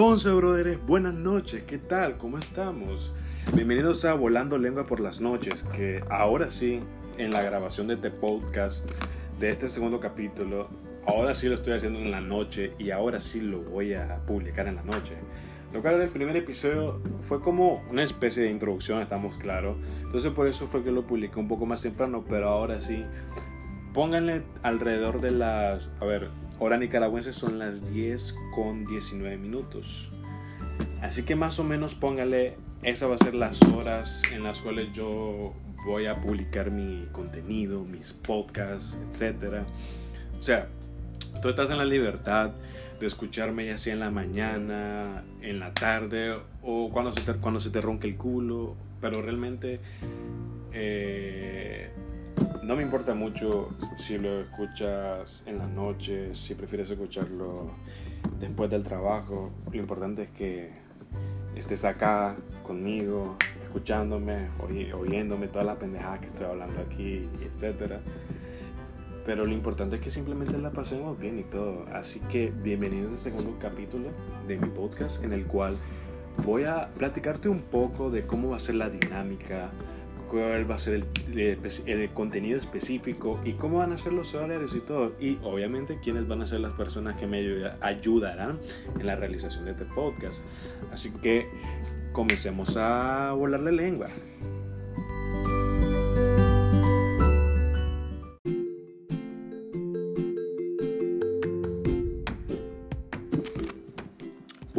Entonces, brothers, buenas noches, ¿qué tal? ¿Cómo estamos? Bienvenidos a Volando Lengua por las Noches, que ahora sí, en la grabación de este podcast, de este segundo capítulo, ahora sí lo estoy haciendo en la noche y ahora sí lo voy a publicar en la noche. Lo cual el primer episodio fue como una especie de introducción, estamos claros. Entonces por eso fue que lo publiqué un poco más temprano, pero ahora sí, pónganle alrededor de las... A ver, hora nicaragüense son las 10 con 19 minutos. Así que más o menos póngale, esas va a ser las horas en las cuales yo voy a publicar mi contenido, mis podcasts, etc. O sea, tú estás en la libertad de escucharme ya sea en la mañana, en la tarde o cuando se te, cuando se te ronque el culo, pero realmente eh, no me importa mucho si lo escuchas en la noche, si prefieres escucharlo después del trabajo. Lo importante es que estés acá conmigo, escuchándome, oyéndome todas las pendejadas que estoy hablando aquí, etc. Pero lo importante es que simplemente la pasemos bien y todo. Así que bienvenidos al segundo capítulo de mi podcast en el cual voy a platicarte un poco de cómo va a ser la dinámica cuál va a ser el, contenido específico y cómo van a ser los horarios y todo. Y obviamente quiénes van a ser las personas que me ayudarán en la realización de este podcast. Así que comencemos a volar la lengua.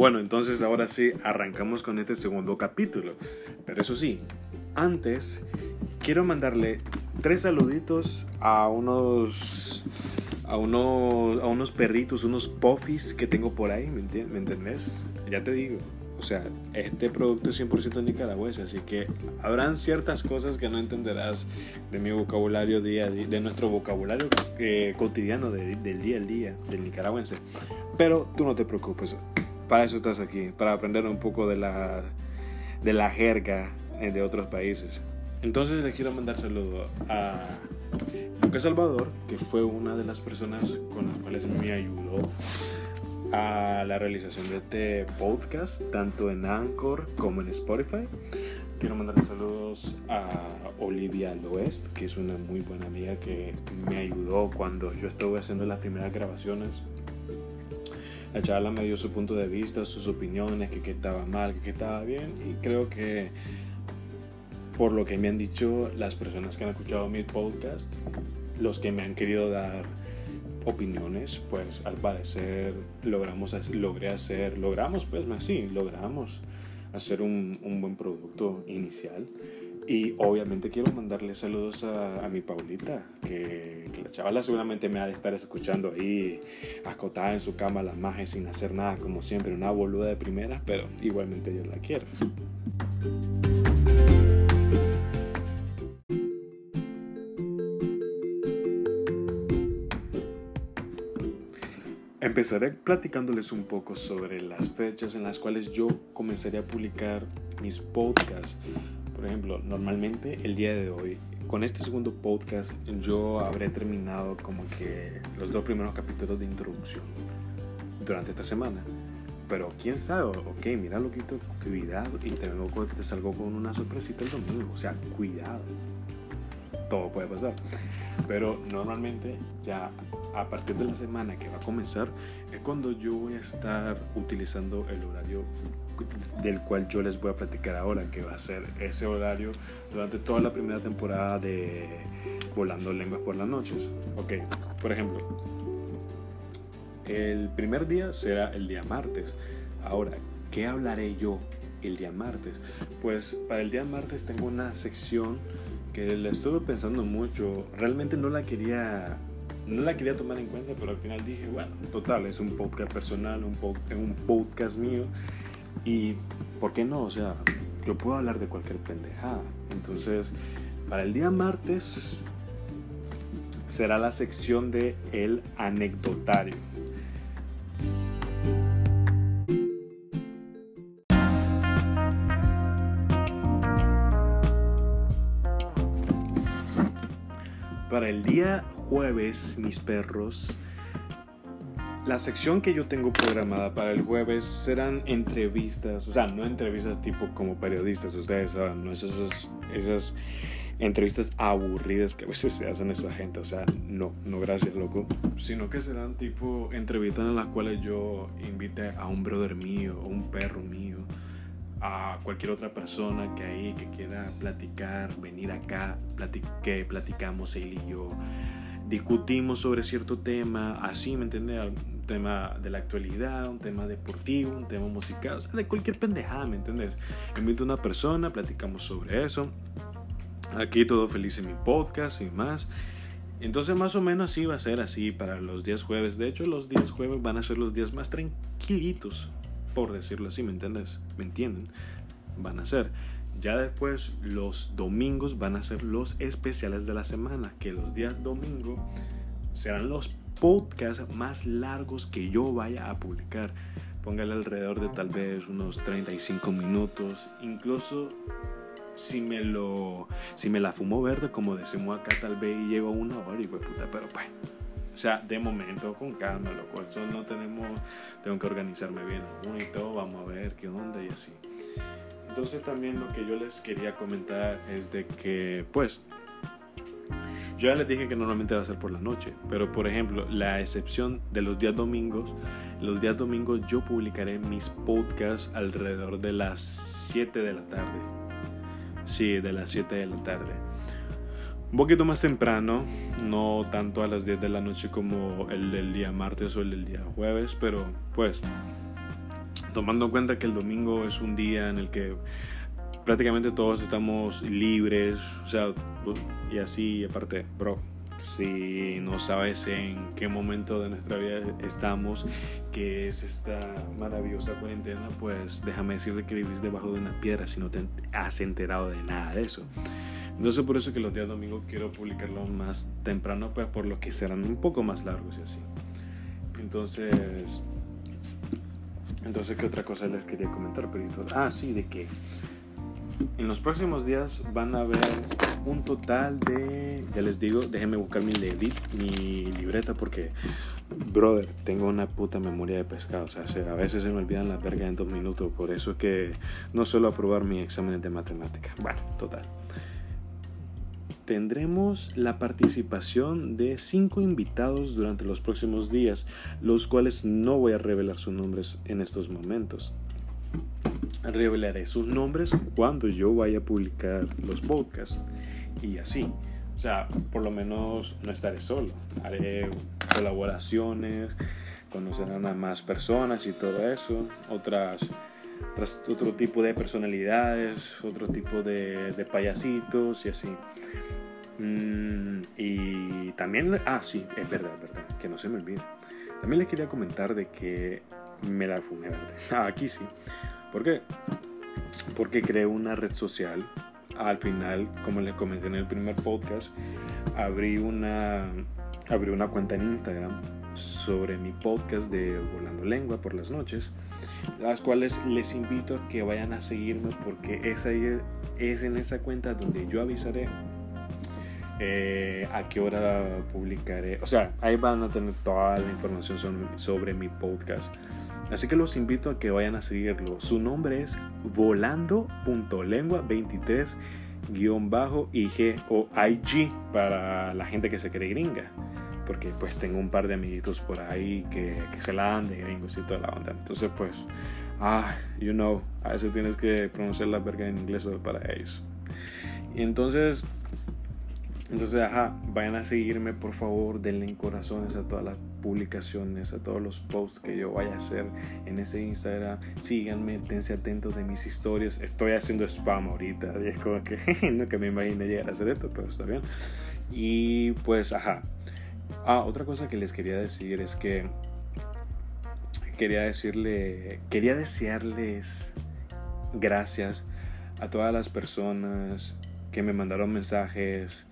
Bueno, entonces ahora sí arrancamos con este segundo capítulo. Pero eso sí, antes, quiero mandarle tres saluditos a unos a unos, a unos perritos, unos puffis que tengo por ahí, ¿me, entiendes? ¿me entendés? Ya te digo, o sea, este producto es 100% nicaragüense, así que habrán ciertas cosas que no entenderás de mi vocabulario día de nuestro vocabulario eh, cotidiano del día al día, del nicaragüense. Pero tú no te preocupes, para eso estás aquí, para aprender un poco de la, de la jerga de otros países. Entonces les quiero mandar saludo a Lucas Salvador, que fue una de las personas con las cuales me ayudó a la realización de este podcast, tanto en Anchor como en Spotify. Quiero mandar saludos a Olivia Loest, que es una muy buena amiga que me ayudó cuando yo estuve haciendo las primeras grabaciones. La charla me dio su punto de vista, sus opiniones, que, que estaba mal, que, que estaba bien, y creo que por lo que me han dicho las personas que han escuchado mi podcast, los que me han querido dar opiniones, pues al parecer logramos logré hacer, logramos pues sí, logramos hacer un, un buen producto inicial. Y obviamente quiero mandarle saludos a, a mi Paulita, que, que, la chavala seguramente me ha de estar escuchando ahí, acotada en su cama, las majes sin hacer nada, como siempre, una boluda de primeras, pero igualmente yo la quiero. Empezaré platicándoles un poco sobre las fechas en las cuales yo comenzaría a publicar mis podcasts. Por ejemplo, normalmente el día de hoy, con este segundo podcast, yo habré terminado como que los dos primeros capítulos de introducción durante esta semana. Pero quién sabe, ok, mira lo que cuidado y te, vengo, te salgo con una sorpresita el domingo. O sea, cuidado. Todo puede pasar. Pero normalmente ya a partir de la semana que va a comenzar es cuando yo voy a estar utilizando el horario del cual yo les voy a platicar ahora, que va a ser ese horario durante toda la primera temporada de Volando Lenguas por las Noches. Ok, por ejemplo, el primer día será el día martes. Ahora, ¿qué hablaré yo el día martes? Pues para el día martes tengo una sección que la estuve pensando mucho. Realmente no la quería no la quería tomar en cuenta, pero al final dije, bueno, total, es un podcast personal, un, un podcast mío. Y, ¿por qué no? O sea, yo puedo hablar de cualquier pendejada. Entonces, para el día martes será la sección de el anecdotario. Para el día jueves, mis perros, la sección que yo tengo programada para el jueves serán entrevistas, o sea, no entrevistas tipo como periodistas, ustedes saben, no esas, esas entrevistas aburridas que a veces se hacen esa gente, o sea, no, no gracias, loco, sino que serán tipo entrevistas en las cuales yo invite a un brother mío, o un perro mío, a cualquier otra persona que ahí que quiera platicar, venir acá, que platicamos él y yo, discutimos sobre cierto tema, así, ¿me entiendes? Un tema de la actualidad, un tema deportivo, un tema musical, o sea, de cualquier pendejada, ¿me entiendes? Invito a una persona, platicamos sobre eso Aquí todo feliz en mi podcast y más. Entonces más o menos así va a ser así para los días jueves. De hecho los días jueves van a ser los días más tranquilitos, por decirlo así, ¿me entiendes? ¿Me entienden? Van a ser. Ya después los domingos van a ser los especiales de la semana, que los días domingo serán los podcasts más largos que yo vaya a publicar. Póngale alrededor de tal vez unos 35 minutos, incluso si me lo si me la fumo verde como decimos acá tal vez llego a una hora y pues puta pero pues o sea de momento con calma loco eso no tenemos tengo que organizarme bien y todo vamos a ver qué onda y así entonces también lo que yo les quería comentar es de que pues yo ya les dije que normalmente va a ser por la noche, pero por ejemplo, la excepción de los días domingos, los días domingos yo publicaré mis podcasts alrededor de las 7 de la tarde. Sí, de las 7 de la tarde. Un poquito más temprano, no tanto a las 10 de la noche como el del día martes o el del día jueves, pero pues tomando en cuenta que el domingo es un día en el que prácticamente todos estamos libres, o sea, y así, aparte, bro, si no sabes en qué momento de nuestra vida estamos, que es esta maravillosa cuarentena, pues déjame decirte que vivís debajo de una piedra si no te has enterado de nada de eso. Entonces por eso que los días domingos quiero publicarlo más temprano, pues por lo que serán un poco más largos y así. Entonces, entonces ¿qué otra cosa les quería comentar, Pedrito? Ah, sí, de que en los próximos días van a haber un total de, ya les digo, déjenme buscar mi, mi libreta porque, brother, tengo una puta memoria de pescado. O sea, a veces se me olvidan las vergas en dos minutos. Por eso es que no suelo aprobar mi examen de matemática. Bueno, total. Tendremos la participación de cinco invitados durante los próximos días, los cuales no voy a revelar sus nombres en estos momentos revelaré sus nombres cuando yo vaya a publicar los podcasts y así. O sea, por lo menos no estaré solo. Haré colaboraciones, conocerán a más personas y todo eso. Otras, otro tipo de personalidades, otro tipo de, de payasitos y así. Mm, y también, ah, sí, es verdad, es verdad, que no se me olvide. También les quería comentar de que me la fumé verde. Ah, aquí sí. ¿Por qué? Porque creé una red social. Al final, como les comenté en el primer podcast, abrí una, abrí una cuenta en Instagram sobre mi podcast de Volando Lengua por las noches, las cuales les invito a que vayan a seguirme porque esa es en esa cuenta donde yo avisaré eh, a qué hora publicaré. O sea, ahí van a tener toda la información sobre mi podcast. Así que los invito a que vayan a seguirlo. Su nombre es volando.lengua23-IG o IG para la gente que se cree gringa. Porque pues tengo un par de amiguitos por ahí que, se la dan de gringos y toda la onda. Entonces pues, ah, you know, a veces tienes que pronunciar la verga en inglés para ellos. Y entonces entonces, ajá, vayan a seguirme por favor, denle en corazones a todas las publicaciones, a todos los posts que yo vaya a hacer en ese Instagram. Síganme, tense atentos de mis historias. Estoy haciendo spam ahorita y es como que no que me imagine llegar a hacer esto, pero está bien. Y pues, ajá. Ah, otra cosa que les quería decir es que quería decirle, quería desearles gracias a todas las personas que me mandaron mensajes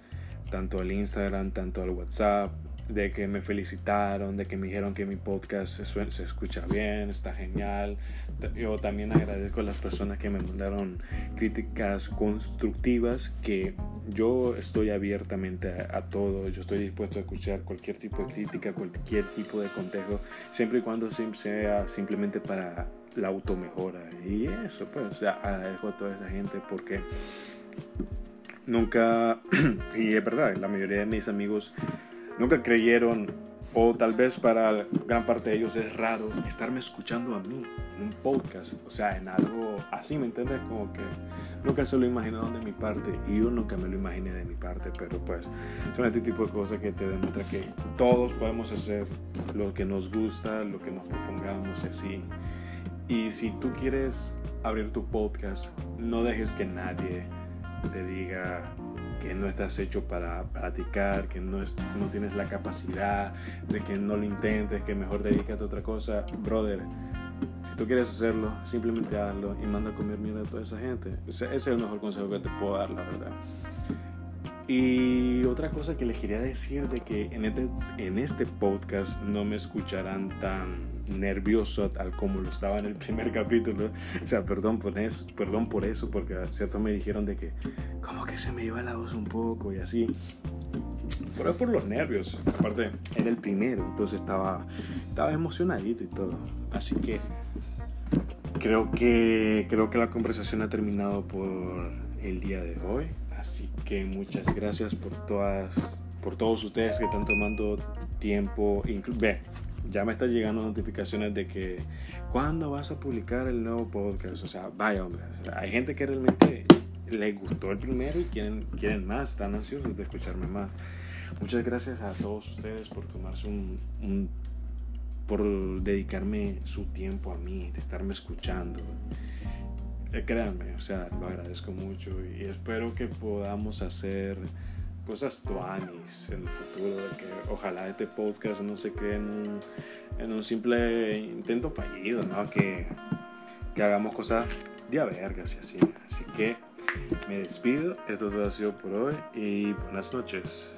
tanto al Instagram, tanto al WhatsApp, de que me felicitaron, de que me dijeron que mi podcast se, se, escucha bien, está genial. Yo también agradezco a las personas que me mandaron críticas constructivas, que yo estoy abiertamente a, todo, yo estoy dispuesto a escuchar cualquier tipo de crítica, cualquier tipo de consejo, siempre y cuando sea simplemente para la automejora. Y eso, pues, agradezco a toda esa gente porque nunca, y es verdad, la mayoría de mis amigos nunca creyeron, o tal vez para gran parte de ellos es raro estarme escuchando a mí en un podcast, o sea, en algo así, ¿me entiendes? Como que nunca se lo imaginaron de mi parte y yo nunca me lo imaginé de mi parte, pero pues son este tipo de cosas que te demuestra que todos podemos hacer lo que nos gusta, lo que nos propongamos así. Y si tú quieres abrir tu podcast, no dejes que nadie te diga que no estás hecho para practicar, que no, es, no tienes la capacidad, de que no lo intentes, que mejor dedícate a otra cosa. Brother, si tú quieres hacerlo, simplemente hazlo y manda a comer mierda a toda esa gente. Ese, es el mejor consejo que te puedo dar, la verdad. Y otra cosa que les quería decir de que en este, en este podcast no me escucharán tan nervioso al como lo estaba en el primer capítulo. O sea, perdón por eso, perdón por eso porque cierto me dijeron de que como que se me iba la voz un poco y así. Pero por los nervios. Aparte, era el primero, entonces estaba, estaba emocionadito y todo. Así que creo que creo que la conversación ha terminado por el día de hoy. Así que muchas gracias por todas por todos ustedes que están tomando tiempo. Ve, ya me están llegando notificaciones de que cuándo vas a publicar el nuevo podcast. O sea, vaya hombre, hay gente que realmente le gustó el primero y quieren, quieren más, están ansiosos de escucharme más. Muchas gracias a todos ustedes por tomarse un, por dedicarme su tiempo a mí, de estarme escuchando. Eh, créanme, o sea, lo agradezco mucho y espero que podamos hacer cosas tuanis en el futuro, de que ojalá este podcast no se quede en un, en un simple intento fallido, ¿no? Que, que hagamos cosas de a vergas y así. Así que me despido, esto ha sido por hoy y buenas noches.